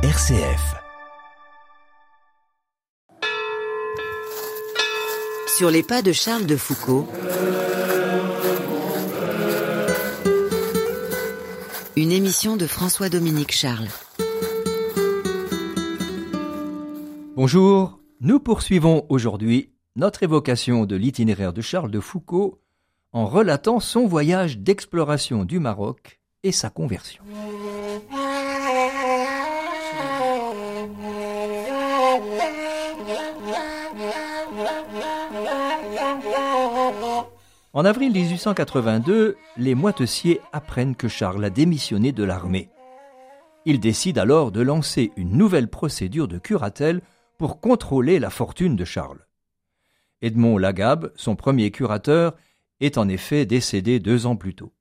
RCF. Sur les pas de Charles de Foucault. Une émission de François-Dominique Charles. Bonjour, nous poursuivons aujourd'hui notre évocation de l'itinéraire de Charles de Foucault en relatant son voyage d'exploration du Maroc et sa conversion. En avril 1882, les moitessiers apprennent que Charles a démissionné de l'armée. Ils décident alors de lancer une nouvelle procédure de curatelle pour contrôler la fortune de Charles. Edmond Lagabe, son premier curateur, est en effet décédé deux ans plus tôt.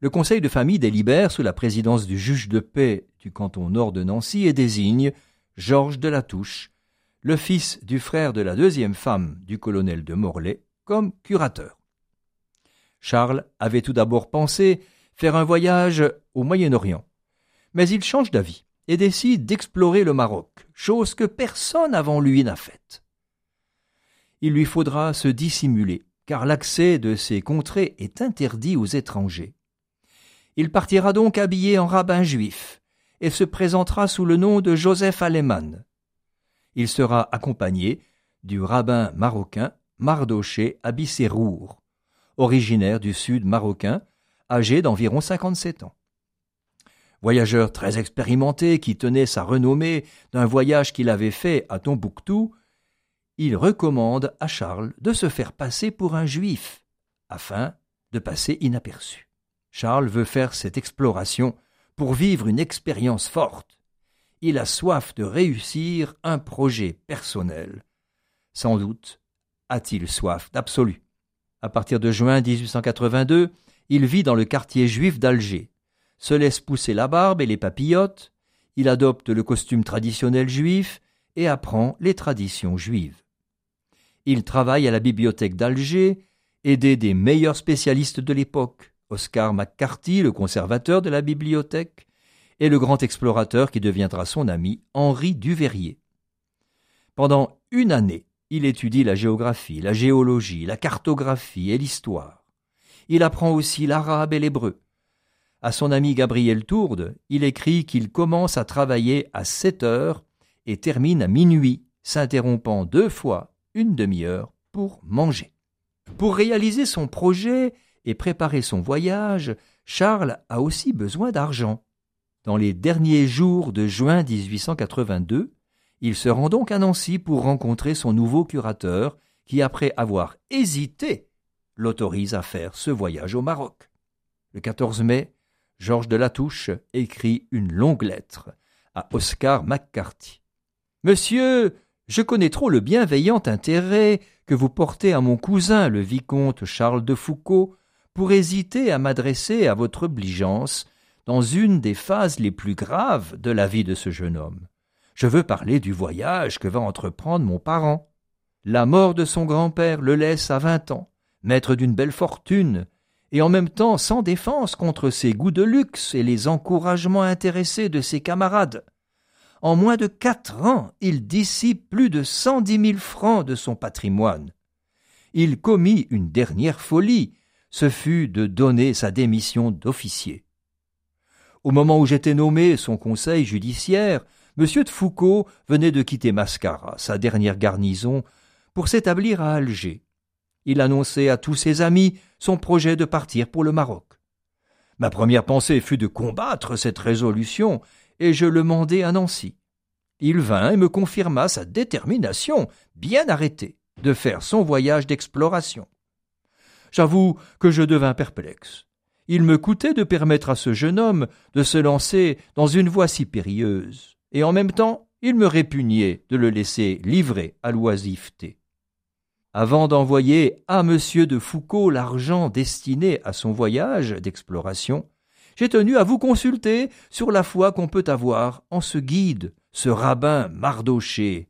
Le conseil de famille délibère sous la présidence du juge de paix du canton nord de Nancy et désigne Georges de la Touche, le fils du frère de la deuxième femme du colonel de Morlaix, comme curateur. Charles avait tout d'abord pensé faire un voyage au Moyen-Orient, mais il change d'avis et décide d'explorer le Maroc, chose que personne avant lui n'a faite. Il lui faudra se dissimuler, car l'accès de ces contrées est interdit aux étrangers. Il partira donc habillé en rabbin juif et se présentera sous le nom de Joseph Aleman. Il sera accompagné du rabbin marocain Mardoché Abissérour, originaire du sud marocain, âgé d'environ 57 ans. Voyageur très expérimenté qui tenait sa renommée d'un voyage qu'il avait fait à Tombouctou, il recommande à Charles de se faire passer pour un juif, afin de passer inaperçu. Charles veut faire cette exploration pour vivre une expérience forte. Il a soif de réussir un projet personnel. Sans doute a-t-il soif d'absolu. À partir de juin 1882, il vit dans le quartier juif d'Alger, se laisse pousser la barbe et les papillotes, il adopte le costume traditionnel juif et apprend les traditions juives. Il travaille à la bibliothèque d'Alger, aidé des meilleurs spécialistes de l'époque, Oscar McCarthy, le conservateur de la bibliothèque, et le grand explorateur qui deviendra son ami, Henri Duveyrier. Pendant une année, il étudie la géographie, la géologie, la cartographie et l'histoire. Il apprend aussi l'arabe et l'hébreu. À son ami Gabriel Tourde, il écrit qu'il commence à travailler à sept heures et termine à minuit, s'interrompant deux fois une demi-heure pour manger. Pour réaliser son projet et préparer son voyage, Charles a aussi besoin d'argent. Dans les derniers jours de juin 1882, il se rend donc à Nancy pour rencontrer son nouveau curateur, qui, après avoir hésité, l'autorise à faire ce voyage au Maroc. Le 14 mai, Georges de Latouche écrit une longue lettre à Oscar McCarthy. Monsieur, je connais trop le bienveillant intérêt que vous portez à mon cousin le vicomte Charles de Foucault pour hésiter à m'adresser à votre obligeance dans une des phases les plus graves de la vie de ce jeune homme. Je veux parler du voyage que va entreprendre mon parent. La mort de son grand-père le laisse à vingt ans, maître d'une belle fortune, et en même temps sans défense contre ses goûts de luxe et les encouragements intéressés de ses camarades. En moins de quatre ans, il dissipe plus de cent dix mille francs de son patrimoine. Il commit une dernière folie, ce fut de donner sa démission d'officier. Au moment où j'étais nommé son conseil judiciaire, M. de Foucault venait de quitter Mascara, sa dernière garnison, pour s'établir à Alger. Il annonçait à tous ses amis son projet de partir pour le Maroc. Ma première pensée fut de combattre cette résolution, et je le mandai à Nancy. Il vint et me confirma sa détermination, bien arrêtée, de faire son voyage d'exploration. J'avoue que je devins perplexe. Il me coûtait de permettre à ce jeune homme de se lancer dans une voie si périlleuse, et en même temps il me répugnait de le laisser livrer à l'oisiveté. Avant d'envoyer à M. de Foucault l'argent destiné à son voyage d'exploration, j'ai tenu à vous consulter sur la foi qu'on peut avoir en ce guide, ce rabbin Mardoché.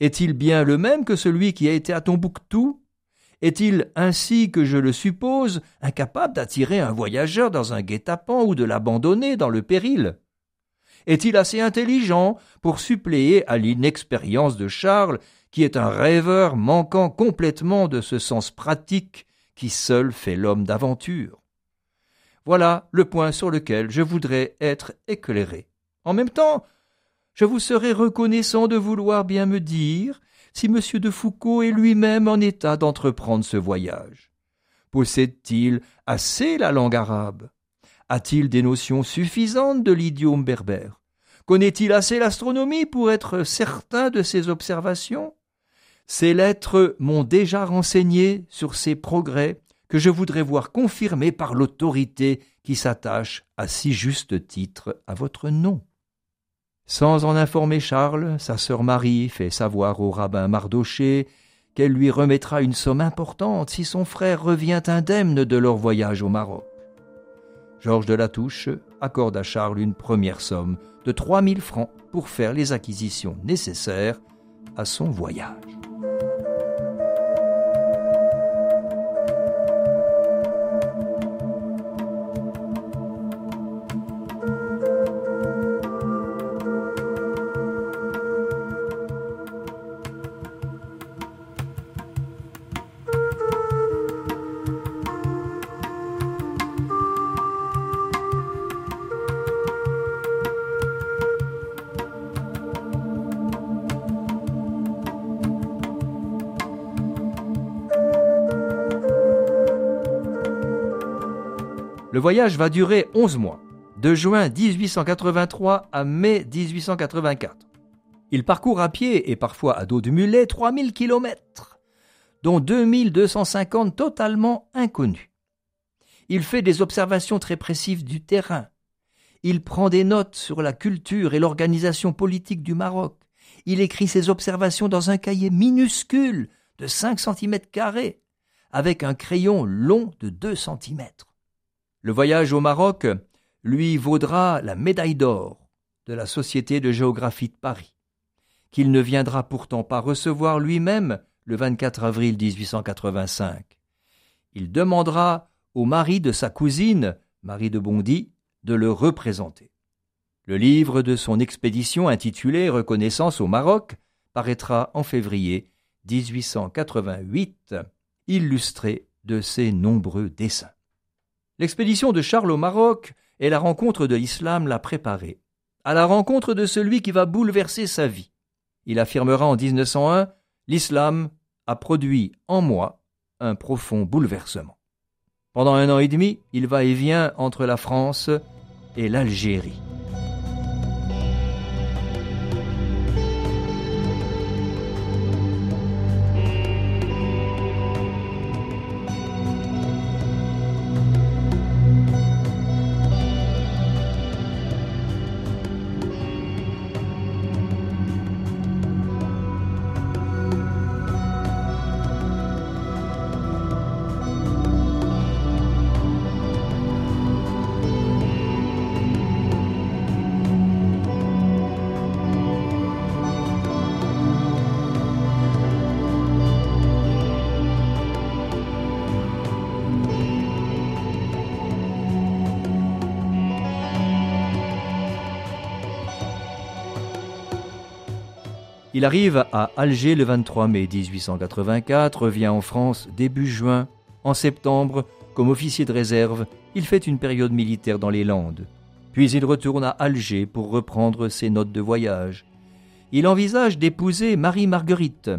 Est-il bien le même que celui qui a été à Tombouctou? Est-il, ainsi que je le suppose, incapable d'attirer un voyageur dans un guet-apens ou de l'abandonner dans le péril? Est-il assez intelligent pour suppléer à l'inexpérience de Charles, qui est un rêveur manquant complètement de ce sens pratique qui seul fait l'homme d'aventure? Voilà le point sur lequel je voudrais être éclairé. En même temps, je vous serais reconnaissant de vouloir bien me dire si M. de Foucault est lui-même en état d'entreprendre ce voyage. Possède-t-il assez la langue arabe? A-t-il des notions suffisantes de l'idiome berbère? Connaît-il assez l'astronomie pour être certain de ses observations? Ces lettres m'ont déjà renseigné sur ces progrès que je voudrais voir confirmés par l'autorité qui s'attache à si juste titre à votre nom. Sans en informer Charles, sa sœur Marie fait savoir au rabbin Mardoché qu'elle lui remettra une somme importante si son frère revient indemne de leur voyage au Maroc. Georges de Latouche accorde à Charles une première somme de trois mille francs pour faire les acquisitions nécessaires à son voyage. Le voyage va durer 11 mois, de juin 1883 à mai 1884. Il parcourt à pied et parfois à dos de mulet 3000 kilomètres, dont 2250 totalement inconnus. Il fait des observations très précises du terrain. Il prend des notes sur la culture et l'organisation politique du Maroc. Il écrit ses observations dans un cahier minuscule de 5 cm avec un crayon long de 2 cm. Le voyage au Maroc lui vaudra la médaille d'or de la Société de géographie de Paris, qu'il ne viendra pourtant pas recevoir lui-même le 24 avril 1885. Il demandera au mari de sa cousine, Marie de Bondy, de le représenter. Le livre de son expédition intitulé Reconnaissance au Maroc paraîtra en février 1888, illustré de ses nombreux dessins. L'expédition de Charles au Maroc et la rencontre de l'islam l'a préparé à la rencontre de celui qui va bouleverser sa vie. Il affirmera en 1901 L'islam a produit en moi un profond bouleversement. Pendant un an et demi, il va et vient entre la France et l'Algérie. Il arrive à Alger le 23 mai 1884, revient en France début juin. En septembre, comme officier de réserve, il fait une période militaire dans les Landes. Puis il retourne à Alger pour reprendre ses notes de voyage. Il envisage d'épouser Marie-Marguerite,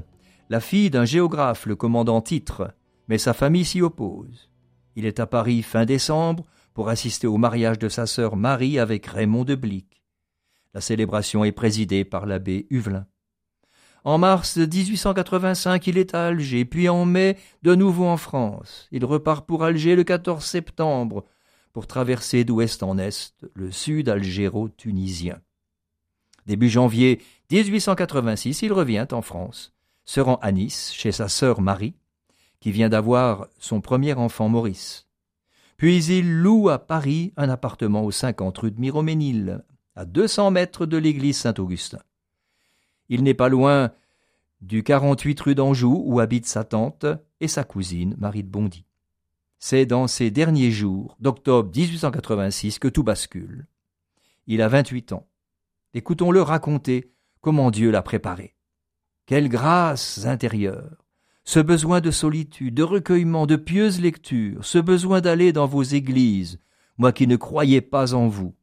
la fille d'un géographe, le commandant Titre, mais sa famille s'y oppose. Il est à Paris fin décembre pour assister au mariage de sa sœur Marie avec Raymond de Blic. La célébration est présidée par l'abbé Huvelin. En mars 1885, il est à Alger, puis en mai, de nouveau en France. Il repart pour Alger le 14 septembre, pour traverser d'ouest en est le sud algéro-tunisien. Début janvier 1886, il revient en France, se rend à Nice chez sa sœur Marie, qui vient d'avoir son premier enfant Maurice. Puis il loue à Paris un appartement aux 50 rue de Miroménil, à 200 mètres de l'église Saint-Augustin. Il n'est pas loin du 48 rue d'Anjou où habitent sa tante et sa cousine Marie de Bondy. C'est dans ces derniers jours d'octobre 1886 que tout bascule. Il a 28 ans. Écoutons-le raconter comment Dieu l'a préparé. Quelle grâce intérieure Ce besoin de solitude, de recueillement, de pieuse lecture, ce besoin d'aller dans vos églises, moi qui ne croyais pas en vous,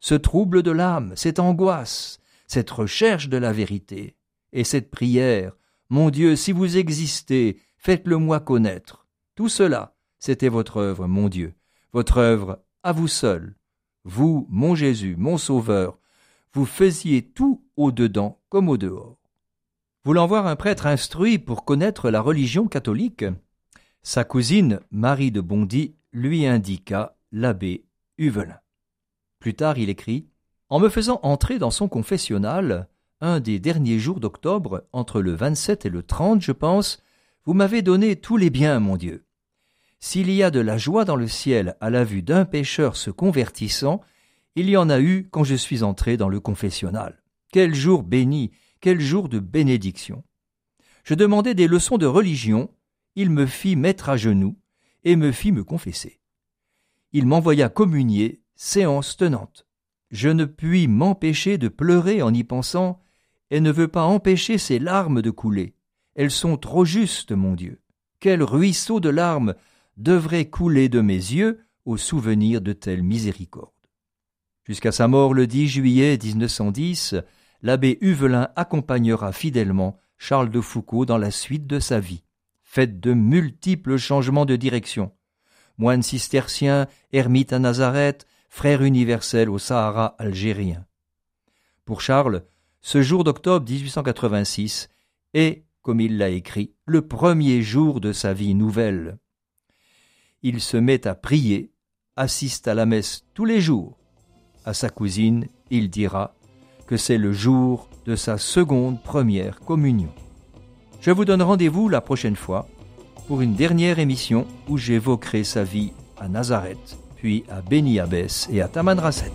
ce trouble de l'âme, cette angoisse, cette recherche de la vérité, et cette prière, mon Dieu, si vous existez, faites-le moi connaître. Tout cela, c'était votre œuvre, mon Dieu, votre œuvre à vous seul. Vous, mon Jésus, mon Sauveur, vous faisiez tout au-dedans comme au dehors. Voulant voir un prêtre instruit pour connaître la religion catholique, sa cousine Marie de Bondy lui indiqua l'abbé Huvelin. Plus tard, il écrit En me faisant entrer dans son confessionnal, un des derniers jours d'octobre, entre le 27 et le 30, je pense, vous m'avez donné tous les biens, mon Dieu. S'il y a de la joie dans le ciel à la vue d'un pécheur se convertissant, il y en a eu quand je suis entré dans le confessionnal. Quel jour béni, quel jour de bénédiction. Je demandais des leçons de religion, il me fit mettre à genoux et me fit me confesser. Il m'envoya communier, séance tenante. Je ne puis m'empêcher de pleurer en y pensant, et ne veux pas empêcher ces larmes de couler. Elles sont trop justes, mon Dieu. Quel ruisseau de larmes devrait couler de mes yeux au souvenir de telle miséricorde. Jusqu'à sa mort le 10 juillet 1910, l'abbé Huvelin accompagnera fidèlement Charles de Foucault dans la suite de sa vie, faite de multiples changements de direction. Moine cistercien, ermite à Nazareth, frère universel au Sahara algérien. Pour Charles, ce jour d'octobre 1886 est, comme il l'a écrit, le premier jour de sa vie nouvelle il se met à prier, assiste à la messe tous les jours. À sa cousine, il dira que c'est le jour de sa seconde première communion. Je vous donne rendez-vous la prochaine fois pour une dernière émission où j'évoquerai sa vie à Nazareth, puis à Beni Abbès et à Tamanrasset.